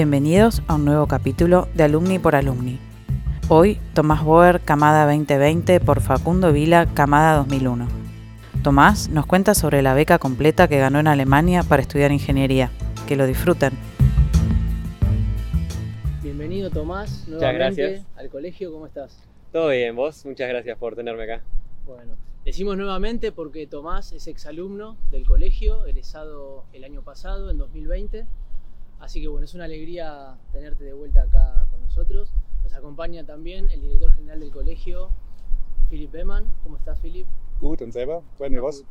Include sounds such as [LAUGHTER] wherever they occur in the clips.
Bienvenidos a un nuevo capítulo de Alumni por Alumni. Hoy, Tomás Boer, Camada 2020 por Facundo Vila, Camada 2001. Tomás nos cuenta sobre la beca completa que ganó en Alemania para estudiar ingeniería. Que lo disfruten. Bienvenido Tomás, Muchas nuevamente gracias. al colegio, ¿cómo estás? Todo bien, vos, muchas gracias por tenerme acá. Bueno, decimos nuevamente porque Tomás es exalumno del colegio, egresado el año pasado, en 2020. Así que bueno, es una alegría tenerte de vuelta acá con nosotros. Nos acompaña también el director general del colegio, Philip Beman. ¿Cómo estás, Philip? Gut, und selber? Bueno, ¿y vos?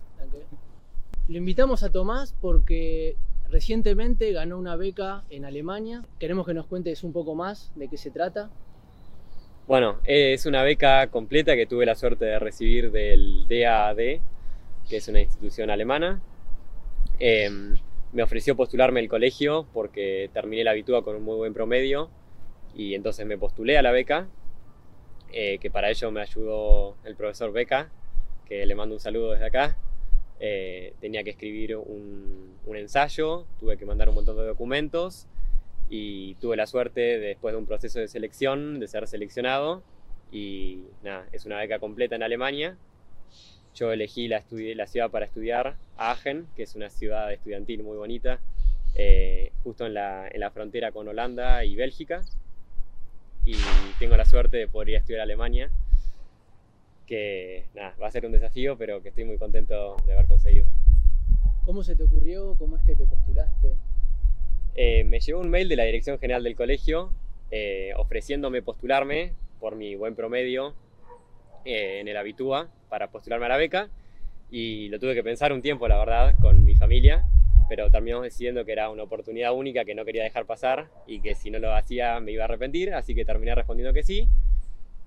Lo invitamos a Tomás porque recientemente ganó una beca en Alemania. Queremos que nos cuentes un poco más de qué se trata. Bueno, es una beca completa que tuve la suerte de recibir del DAAD, que es una institución alemana. Eh, me ofreció postularme el colegio porque terminé la habitúa con un muy buen promedio y entonces me postulé a la beca, eh, que para ello me ayudó el profesor Beca, que le mando un saludo desde acá. Eh, tenía que escribir un, ensayo, tuve que mandar un montón de documentos y tuve la suerte, de, después de un proceso de selección, de ser seleccionado. Y nada, es una beca completa en Alemania. Yo elegí la, la ciudad para estudiar, Aachen, que es una ciudad estudiantil muy bonita, eh, justo en la, en la frontera con Holanda y Bélgica. Y tengo la suerte de poder ir a estudiar a Alemania, que nada, va a ser un desafío, pero que estoy muy contento de haber conseguido. ¿Cómo se te ocurrió? ¿Cómo es que te postulaste? Eh, me llegó un mail de la Dirección General del Colegio eh, ofreciéndome postularme por mi buen promedio eh, en el Habitúa para postularme a la beca y lo tuve que pensar un tiempo, la verdad, con mi familia, pero terminamos decidiendo que era una oportunidad única que no quería dejar pasar y que si no lo hacía me iba a arrepentir, así que terminé respondiendo que sí.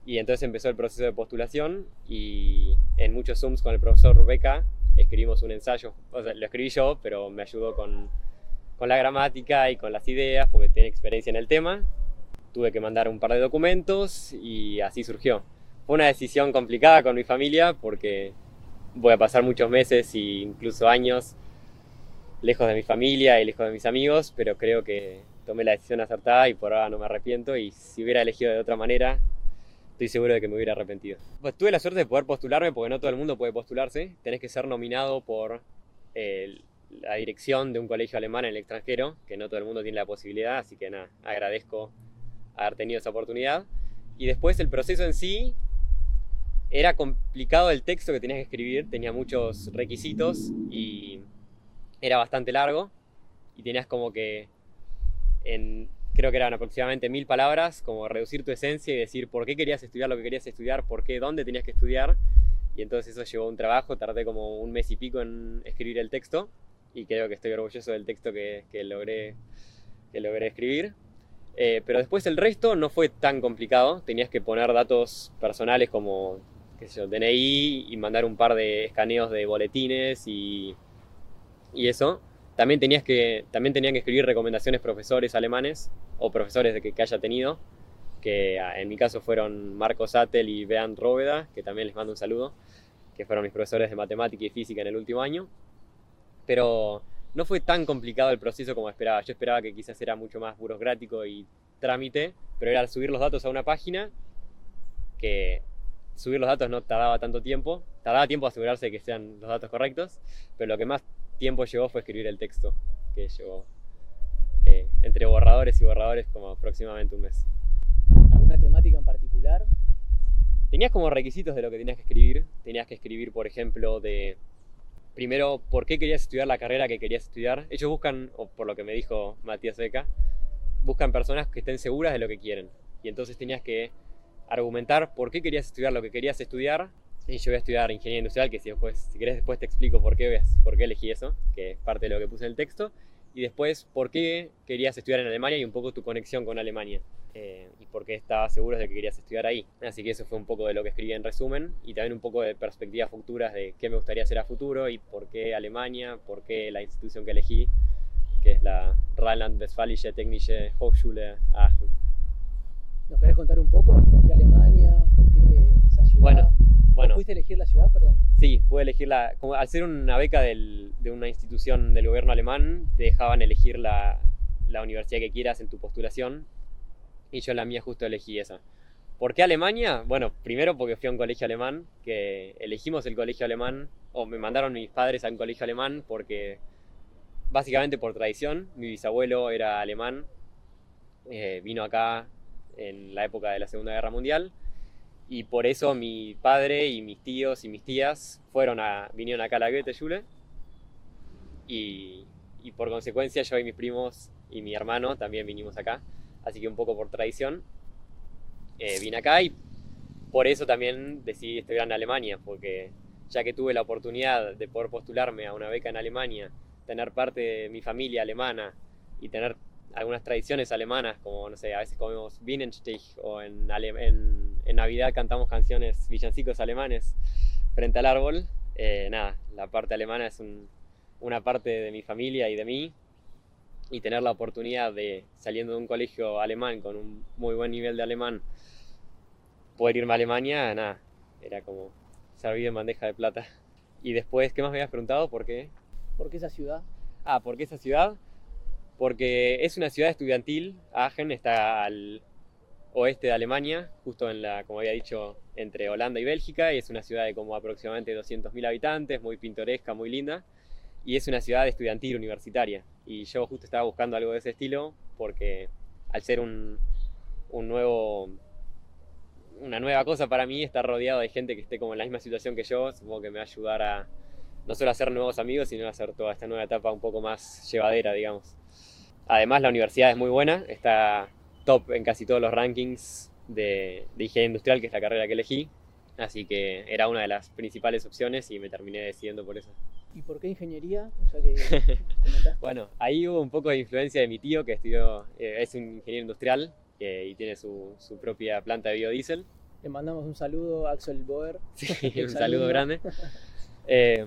Y entonces empezó el proceso de postulación y en muchos Zooms con el profesor Beca escribimos un ensayo, o sea, lo escribí yo, pero me ayudó con, con la gramática y con las ideas, porque tiene experiencia en el tema. Tuve que mandar un par de documentos y así surgió. Una decisión complicada con mi familia porque voy a pasar muchos meses e incluso años lejos de mi familia y lejos de mis amigos, pero creo que tomé la decisión acertada y por ahora no me arrepiento y si hubiera elegido de otra manera, estoy seguro de que me hubiera arrepentido. Pues tuve la suerte de poder postularme porque no todo el mundo puede postularse, tenés que ser nominado por el, la dirección de un colegio alemán en el extranjero, que no todo el mundo tiene la posibilidad, así que nada, agradezco haber tenido esa oportunidad. Y después el proceso en sí era complicado el texto que tenías que escribir, tenía muchos requisitos y era bastante largo y tenías como que en creo que eran aproximadamente mil palabras, como reducir tu esencia y decir por qué querías estudiar lo que querías estudiar, por qué, dónde tenías que estudiar. Y entonces eso llevó un trabajo, tardé como un mes y pico en escribir el texto y creo que estoy orgulloso del texto que, que logré, que logré escribir. Eh, pero después el resto no fue tan complicado, tenías que poner datos personales como qué sé yo, DNI y mandar un par de escaneos de boletines y, y eso. También, tenías que, también tenían que escribir recomendaciones profesores alemanes o profesores de que, que haya tenido, que ah, en mi caso fueron Marco Sattel y Bernd Róveda, que también les mando un saludo, que fueron mis profesores de matemática y física en el último año. Pero no fue tan complicado el proceso como esperaba. Yo esperaba que quizás era mucho más burocrático y trámite, pero era subir los datos a una página que subir los datos no tardaba tanto tiempo. Tardaba tiempo asegurarse de que sean los datos correctos, pero lo que más tiempo llevó fue escribir el texto, que llevó eh, entre borradores y borradores como aproximadamente un mes. ¿Alguna temática en particular? Tenías como requisitos de lo que tenías que escribir. Tenías que escribir, por ejemplo, de primero por qué querías estudiar la carrera que querías estudiar. Ellos buscan, o por lo que me dijo Matías Beca, buscan personas que estén seguras de lo que quieren. Y entonces tenías que argumentar por qué querías estudiar lo que querías estudiar. Y yo voy a estudiar ingeniería industrial, que si, después, si querés después te explico por qué, por qué elegí eso, que es parte de lo que puse en el texto. Y después por qué querías estudiar en Alemania y un poco tu conexión con Alemania. Eh, y por qué estabas seguro de que querías estudiar ahí. Así que eso fue un poco de lo que escribí en resumen y también un poco de perspectivas futuras de qué me gustaría hacer a futuro y por qué Alemania, por qué la institución que elegí, que es la Rheinland-Westfälische Technische Hochschule Aachen. ¿Nos querés contar un poco? ¿Por qué Alemania? ¿Por qué esa ciudad? Bueno, bueno. ¿Pudiste elegir la ciudad, perdón? Sí, pude elegirla. Como al ser una beca del- de una institución del gobierno alemán, te dejaban elegir la, la universidad que quieras en tu postulación. Y yo en la mía justo elegí esa. ¿Por qué Alemania? Bueno, primero porque fui a un colegio alemán, que elegimos el colegio alemán, o me mandaron mis padres a un colegio alemán porque, básicamente por tradición, mi bisabuelo era alemán, eh, vino acá en la época de la Segunda Guerra Mundial, y por eso mi padre y mis tíos y mis tías fueron a, vinieron acá a la Goethe-Schule, y, y por consecuencia yo y mis primos y mi hermano también vinimos acá, así que un poco por tradición eh, vine acá y por eso también decidí estudiar en Alemania, porque ya que tuve la oportunidad de poder postularme a una beca en Alemania, tener parte de mi familia alemana y tener algunas tradiciones alemanas, como no sé, a veces comemos Bienenstich o en, en, en Navidad cantamos canciones villancicos alemanes frente al árbol. Eh, nada, la parte alemana es un, una parte de mi familia y de mí, y tener la oportunidad de, saliendo de un colegio alemán con un muy buen nivel de alemán, poder irme a Alemania, nada, era como servir en bandeja de plata. Y después, ¿qué más me habías preguntado? ¿Por qué? ¿Por qué esa ciudad? Ah, ¿por qué esa ciudad? Porque es una ciudad estudiantil, Aachen está al oeste de Alemania, justo en la, como había dicho, entre Holanda y Bélgica, y es una ciudad de como aproximadamente 200.000 habitantes, muy pintoresca, muy linda, y es una ciudad estudiantil, universitaria. Y yo justo estaba buscando algo de ese estilo, porque al ser un, nuevo una nueva cosa para mí estar rodeado de gente que esté como en la misma situación que yo, supongo que me va a ayudar a no solo hacer nuevos amigos, sino hacer toda esta nueva etapa un poco más llevadera, digamos. Además, la universidad es muy buena, está top en casi todos los rankings de, de ingeniería industrial, que es la carrera que elegí, así que era una de las principales opciones y me terminé decidiendo por eso. ¿Y por qué ingeniería? O sea que [LAUGHS] bueno, ahí hubo un poco de influencia de mi tío, que estudió, eh, es un ingeniero industrial, y tiene su, su, propia planta de biodiesel. Le mandamos un saludo a Axel Boer. Sí, [LAUGHS] un saludo grande. [LAUGHS] Eh,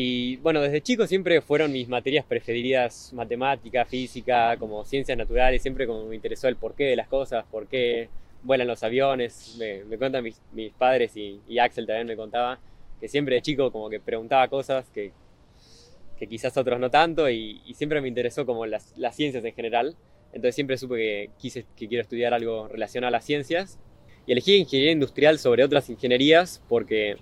y bueno, desde chico siempre fueron mis materias preferidas, matemática, física, como ciencias naturales, siempre como me interesó el porqué de las cosas, por qué vuelan los aviones. Me, me cuentan mis, mis padres y, y, Axel también me contaba que siempre de chico como que preguntaba cosas que, que quizás otros no tanto y, y siempre me interesó como las, las ciencias en general. Entonces siempre supe que quise que quiero estudiar algo relacionado a las ciencias. Y elegí ingeniería industrial sobre otras ingenierías porque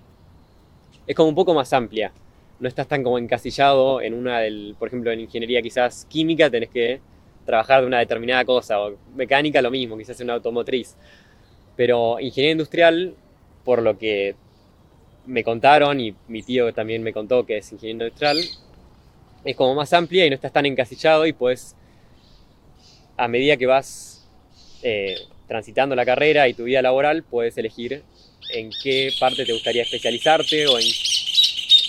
es como un poco más amplia. No estás tan como encasillado en una del, por ejemplo, en ingeniería quizás química tenés que trabajar de una determinada cosa, o mecánica lo mismo, quizás en una automotriz. Pero ingeniería industrial, por lo que me contaron y mi tío también me contó que es ingeniero industrial, es como más amplia y no estás tan encasillado y puedes a medida que vas eh, transitando la carrera y tu vida laboral, puedes elegir en qué parte te gustaría especializarte o en,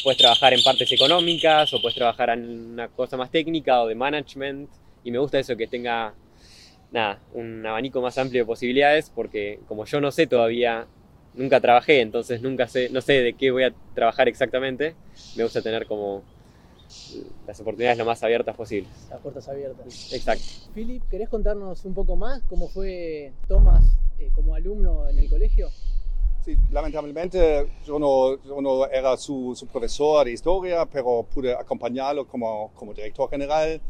puedes trabajar en partes económicas o puedes trabajar en una cosa más técnica o de management. Y me gusta eso que tenga nada, un abanico más amplio de posibilidades porque como yo no sé todavía, nunca trabajé, entonces nunca sé, no sé de qué voy a trabajar exactamente, me gusta tener como las oportunidades lo más abiertas posibles. Las puertas abiertas. Exacto. Philip, ¿querés contarnos un poco más cómo fue Tomás eh, como alumno en el colegio? Lamentablemente yo no, yo no era su, su, profesor de historia, pero pude acompañarlo como, como director general.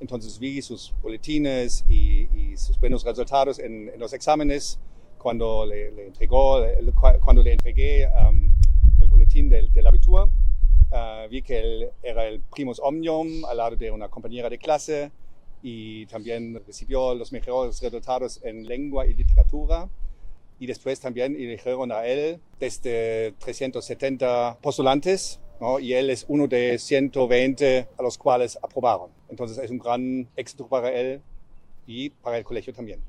Entonces vi sus boletines y, y sus buenos resultados en, en, los exámenes cuando le, le entregó, cuando le entregué um, el boletín del, del abitur. Uh, vi que él era el primus omnium al lado de una compañera de clase y también recibió los mejores resultados en lengua y literatura. Y después también eligieron a él desde 370 postulantes ¿no? y él es uno de 120 a los cuales aprobaron. Entonces es un gran éxito para él y para el colegio también.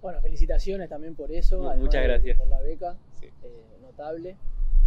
Bueno, felicitaciones también por eso. Muchas gracias. Por la beca, sí. eh, notable.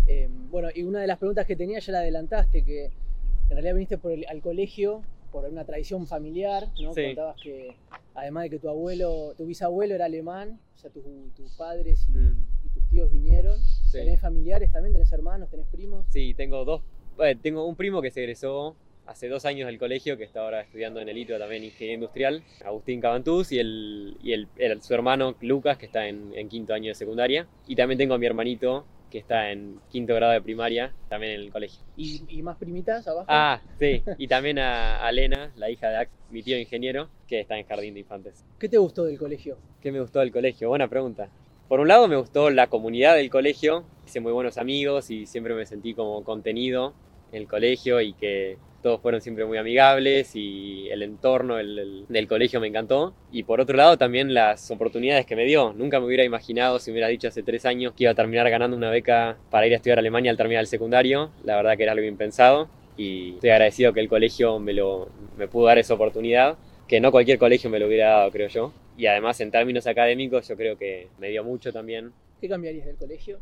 Eh, bueno, y una de las preguntas que tenía ya la adelantaste, que en realidad viniste por el, al colegio por una tradición familiar, ¿no? Sí. Contabas que además de que tu abuelo, tu bisabuelo era alemán, o sea, tu, tus padres y, Mm. y tus tíos vinieron. Sí. ¿Tenés familiares también? ¿Tenés hermanos? ¿Tenés primos? Sí, tengo dos. eh, tengo un primo que se egresó hace dos años del colegio, que está ahora estudiando en el ITO también Ingeniería Industrial, Agustín Cabantús, y, el, y el, el- su hermano Lucas, que está en, en quinto año de secundaria. Y también tengo a mi hermanito, que está en quinto grado de primaria, también en el colegio. ¿Y, y más primitas abajo? Ah, sí, y también a, a Lena, la hija de Ax, mi tío ingeniero, que está en jardín de infantes. ¿Qué te gustó del colegio? ¿Qué me gustó del colegio? Buena pregunta. Por un lado me gustó la comunidad del colegio, hice muy buenos amigos y siempre me sentí como contenido en el colegio y que todos fueron siempre muy amigables y el entorno el, el- del colegio me encantó. Y por otro lado también las oportunidades que me dio. Nunca me hubiera imaginado, si me hubiera dicho hace tres años, que iba a terminar ganando una beca para ir a estudiar a Alemania al terminar el secundario. La verdad que era algo impensado y estoy agradecido que el colegio me, lo, me pudo dar esa oportunidad, que no cualquier colegio me lo hubiera dado, creo yo. Y además en términos académicos yo creo que me dio mucho también. ¿Qué cambiarías del colegio?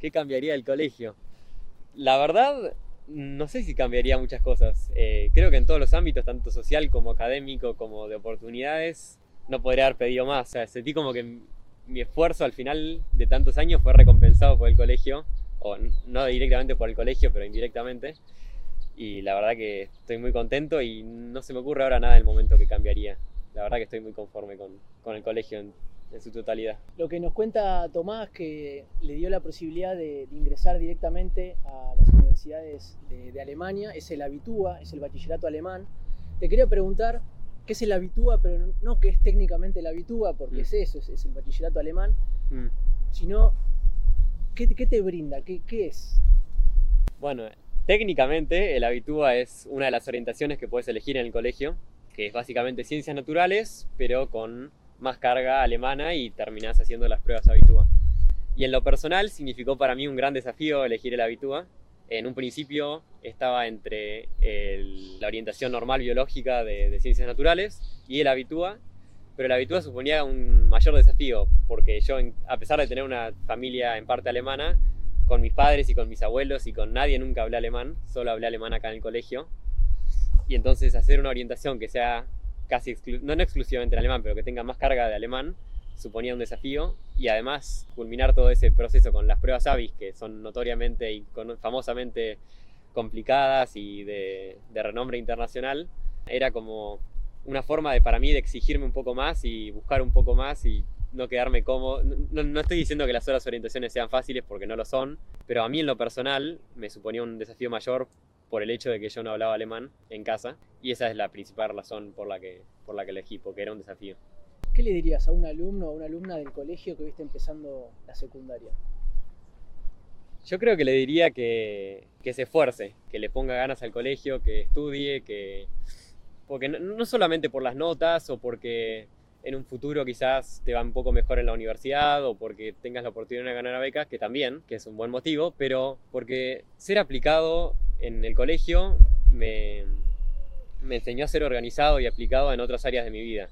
¿Qué cambiaría del colegio? La verdad, no sé si cambiaría muchas cosas. Eh, creo que en todos los ámbitos, tanto social como académico, como de oportunidades, no podría haber pedido más. Sentí como que mi esfuerzo al final de tantos años fue recompensado por el colegio, o no directamente por el colegio, pero indirectamente. Y la verdad que estoy muy contento y no se me ocurre ahora nada del momento que cambiaría. La verdad que estoy muy conforme con, con el colegio en su totalidad. Lo que nos cuenta Tomás, que le dio la posibilidad de, de ingresar directamente a las universidades de, de Alemania, es el Abitúa, es el bachillerato alemán. Te quería preguntar qué es el Abitúa, pero no qué es técnicamente el Abitúa, porque Mm. es eso, es, es el bachillerato alemán, Mm. sino qué, qué te brinda, qué, qué es. Bueno, técnicamente el Abitúa es una de las orientaciones que puedes elegir en el colegio, que es básicamente ciencias naturales, pero con más carga alemana y terminás haciendo las pruebas Abitúa. Y en lo personal significó para mí un gran desafío elegir el Abitúa. En un principio estaba entre la orientación normal biológica de, de ciencias naturales y el Abitúa, pero el Abitúa suponía un mayor desafío, porque yo, a pesar de tener una familia en parte alemana, con mis padres y con mis abuelos y con nadie nunca hablé alemán, solo hablé alemán acá en el colegio. Y entonces hacer una orientación que sea casi, no, no exclusivamente en alemán, pero que tenga más carga de alemán, suponía un desafío. Y además culminar todo ese proceso con las pruebas ABIS, que son notoriamente y con- famosamente complicadas y de, de renombre internacional, era como una forma de, para mí de exigirme un poco más y buscar un poco más y no quedarme cómodo. No, no estoy diciendo que las otras orientaciones sean fáciles porque no lo son, pero a mí en lo personal me suponía un desafío mayor por el hecho de que yo no hablaba alemán en casa y esa es la principal razón por la que, por la que elegí, porque era un desafío. ¿Qué le dirías a un alumno o una alumna del colegio que viste empezando la secundaria? Yo creo que le diría que, que se esfuerce, que le ponga ganas al colegio, que estudie, que... Porque no, no solamente por las notas o porque en un futuro quizás te va un poco mejor en la universidad o porque tengas la oportunidad de ganar becas, que también, que es un buen motivo, pero porque ser aplicado en el colegio me, me enseñó a ser organizado y aplicado en otras áreas de mi vida.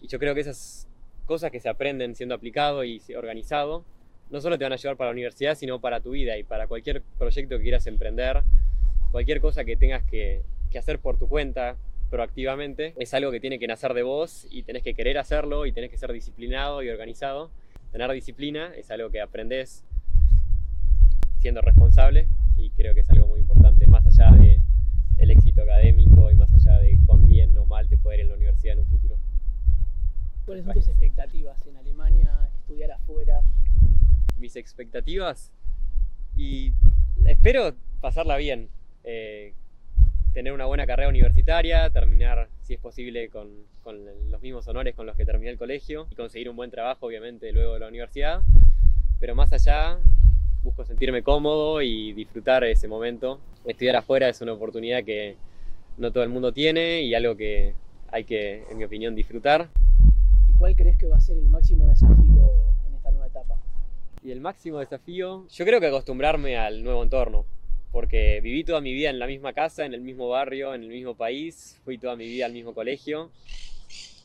Y yo creo que esas cosas que se aprenden siendo aplicado y organizado no solo te van a ayudar para la universidad, sino para tu vida y para cualquier proyecto que quieras emprender, cualquier cosa que tengas que, que hacer por tu cuenta proactivamente, es algo que tiene que nacer de vos y tenés que querer hacerlo y tenés que ser disciplinado y organizado. Tener disciplina es algo que aprendes siendo responsable y creo que es algo muy importante, más allá de el éxito académico y más allá de cuán bien o mal te puede ir en la universidad en un futuro. ¿Cuáles son tus expectativas en Alemania, estudiar afuera? mis expectativas y espero pasarla bien, eh, tener una buena carrera universitaria, terminar, si es posible, con, con, los mismos honores con los que terminé el colegio y conseguir un buen trabajo, obviamente, luego de la universidad. Pero más allá, busco sentirme cómodo y disfrutar ese momento. Estudiar afuera es una oportunidad que no todo el mundo tiene y algo que hay que, en mi opinión, disfrutar. ¿Y cuál crees que va a ser el máximo desafío en esta nueva etapa? Y el máximo desafío, yo creo que acostumbrarme al nuevo entorno, porque viví toda mi vida en la misma casa, en el mismo barrio, en el mismo país, fui toda mi vida al mismo colegio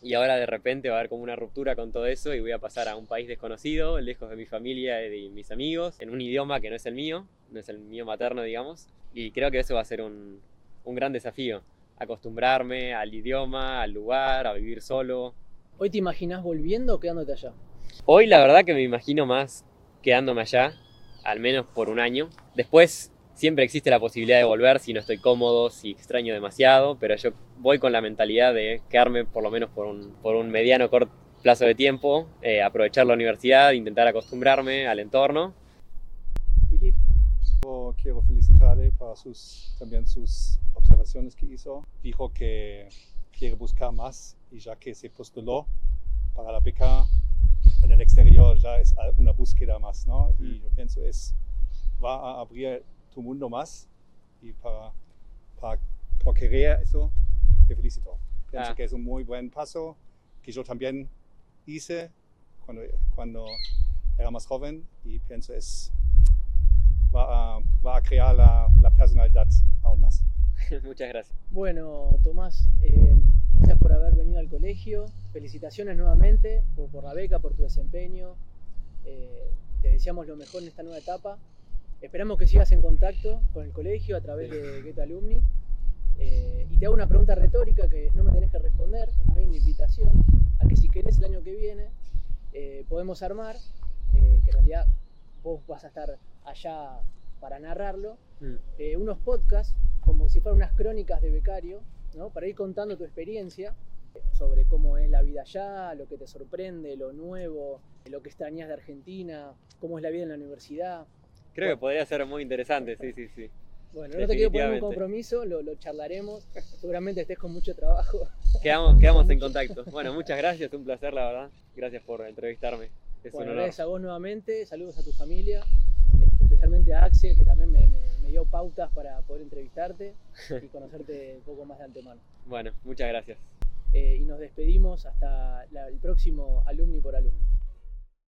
y ahora de repente va a haber como una ruptura con todo eso y voy a pasar a un país desconocido, lejos de mi familia y de mis amigos, en un idioma que no es el mío, no es el mío materno, digamos, y creo que eso va a ser un, un gran desafío, acostumbrarme al idioma, al lugar, a vivir solo. ¿Hoy te imaginas volviendo o quedándote allá? Hoy la verdad que me imagino más quedándome allá, al menos por un año. Después siempre existe la posibilidad de volver si no estoy cómodo, si extraño demasiado, pero yo voy con la mentalidad de quedarme por lo menos por un, por un mediano corto plazo de tiempo, eh, aprovechar la universidad, intentar acostumbrarme al entorno quiero, quiero felicitarle para sus, también sus observaciones que hizo. Dijo que quiere buscar más y ya que se postuló para la beca en el exterior ya es una búsqueda más, ¿no? Y Mm. yo pienso es, va a abrir tu mundo más y para, para por querer eso, te felicito. Pienso Ah. que es un muy buen paso que yo también hice cuando, cuando era más joven y pienso es va a, va a crear la, la personalidad aún más. [LAUGHS] Muchas gracias. Bueno, Tomás, eh, gracias por haber venido al colegio. Felicitaciones nuevamente por, por la beca, por tu desempeño. Eh, te deseamos lo mejor en esta nueva etapa. Esperamos que sigas en contacto con el colegio a través de Get Alumni. Eh, y te hago una pregunta retórica que no me tenés que responder, es más bien una invitación a que si querés el año que viene eh, podemos armar, eh, que en realidad vos vas a estar allá para narrarlo, Mm. unos podcasts como si fueran unas crónicas de becario, ¿no? para ir contando tu experiencia sobre cómo es la vida allá, lo que te sorprende, lo nuevo, lo que extrañas de Argentina, cómo es la vida en la universidad. Creo que podría ser muy interesante, sí, sí, sí. Bueno, no te quiero poner un compromiso, lo, lo charlaremos, seguramente estés con mucho trabajo. [LAUGHS] Quedamos, quedamos en contacto. Bueno, muchas gracias, un placer, la verdad. Gracias por entrevistarme. Es Bueno, un honor. gracias a vos nuevamente, saludos a tu familia, especialmente a Axel, que también me, me- me dio pautas para poder entrevistarte y [LAUGHS] conocerte un poco más de antemano. Bueno, muchas gracias. Eh, y nos despedimos hasta la- el próximo Alumni por Alumni.